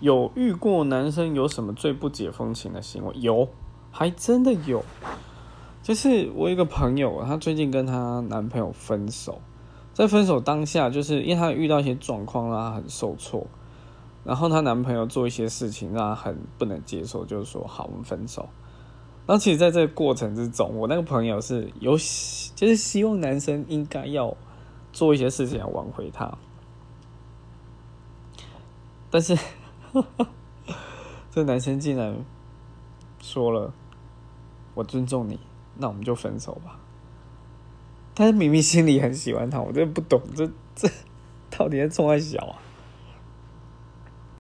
有遇过男生有什么最不解风情的行为？有，还真的有。就是我一个朋友，她最近跟她男朋友分手，在分手当下，就是因为她遇到一些状况让她很受挫，然后她男朋友做一些事情让她很不能接受，就是说好，我们分手。然后其实在这个过程之中，我那个朋友是有，就是希望男生应该要做一些事情来挽回她，但是 这男生竟然说了：“我尊重你。”那我们就分手吧。但是明明心里很喜欢他，我真的不懂这这到底在冲他小啊？